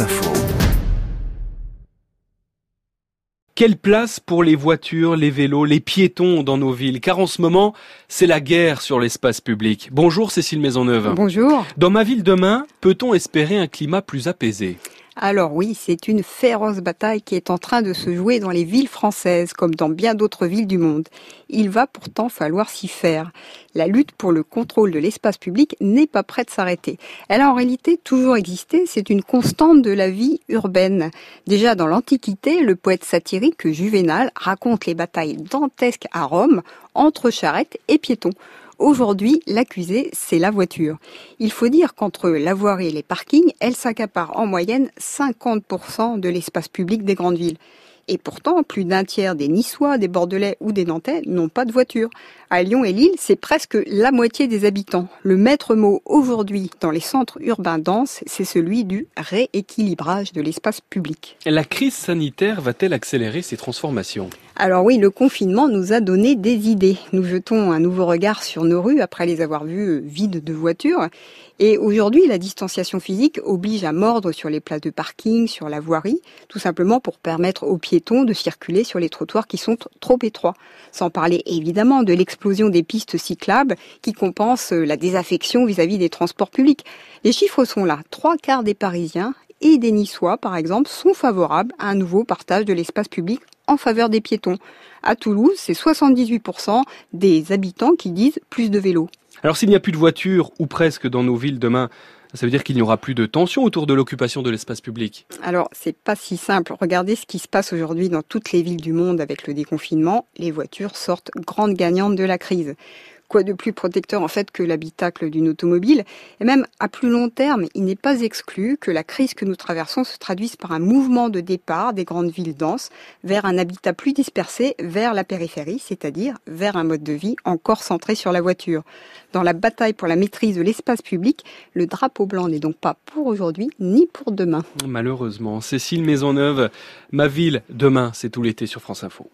Info. Quelle place pour les voitures, les vélos, les piétons dans nos villes? Car en ce moment, c'est la guerre sur l'espace public. Bonjour Cécile Maisonneuve. Bonjour. Dans ma ville demain, peut-on espérer un climat plus apaisé? Alors oui, c'est une féroce bataille qui est en train de se jouer dans les villes françaises, comme dans bien d'autres villes du monde. Il va pourtant falloir s'y faire. La lutte pour le contrôle de l'espace public n'est pas prête de s'arrêter. Elle a en réalité toujours existé, c'est une constante de la vie urbaine. Déjà dans l'Antiquité, le poète satirique Juvénal raconte les batailles dantesques à Rome entre charrettes et piétons. Aujourd'hui, l'accusé, c'est la voiture. Il faut dire qu'entre la voirie et les parkings, elle s'accapare en moyenne 50% de l'espace public des grandes villes. Et pourtant, plus d'un tiers des Niçois, des Bordelais ou des Nantais n'ont pas de voiture. À Lyon et Lille, c'est presque la moitié des habitants. Le maître mot aujourd'hui dans les centres urbains denses, c'est celui du rééquilibrage de l'espace public. La crise sanitaire va-t-elle accélérer ces transformations? Alors oui, le confinement nous a donné des idées. Nous jetons un nouveau regard sur nos rues après les avoir vues vides de voitures. Et aujourd'hui, la distanciation physique oblige à mordre sur les places de parking, sur la voirie, tout simplement pour permettre aux piétons de circuler sur les trottoirs qui sont trop étroits. Sans parler évidemment de l'explosion des pistes cyclables qui compensent la désaffection vis-à-vis des transports publics. Les chiffres sont là. Trois quarts des Parisiens et des Niçois, par exemple, sont favorables à un nouveau partage de l'espace public en faveur des piétons. À Toulouse, c'est 78% des habitants qui disent plus de vélos. Alors s'il n'y a plus de voitures, ou presque, dans nos villes demain, ça veut dire qu'il n'y aura plus de tension autour de l'occupation de l'espace public. Alors, c'est pas si simple. Regardez ce qui se passe aujourd'hui dans toutes les villes du monde avec le déconfinement. Les voitures sortent grandes gagnantes de la crise. Quoi de plus protecteur en fait que l'habitacle d'une automobile? Et même à plus long terme, il n'est pas exclu que la crise que nous traversons se traduise par un mouvement de départ des grandes villes denses vers un habitat plus dispersé, vers la périphérie, c'est-à-dire vers un mode de vie encore centré sur la voiture. Dans la bataille pour la maîtrise de l'espace public, le drapeau blanc n'est donc pas pour aujourd'hui ni pour demain. Malheureusement. Cécile Maisonneuve, ma ville demain, c'est tout l'été sur France Info.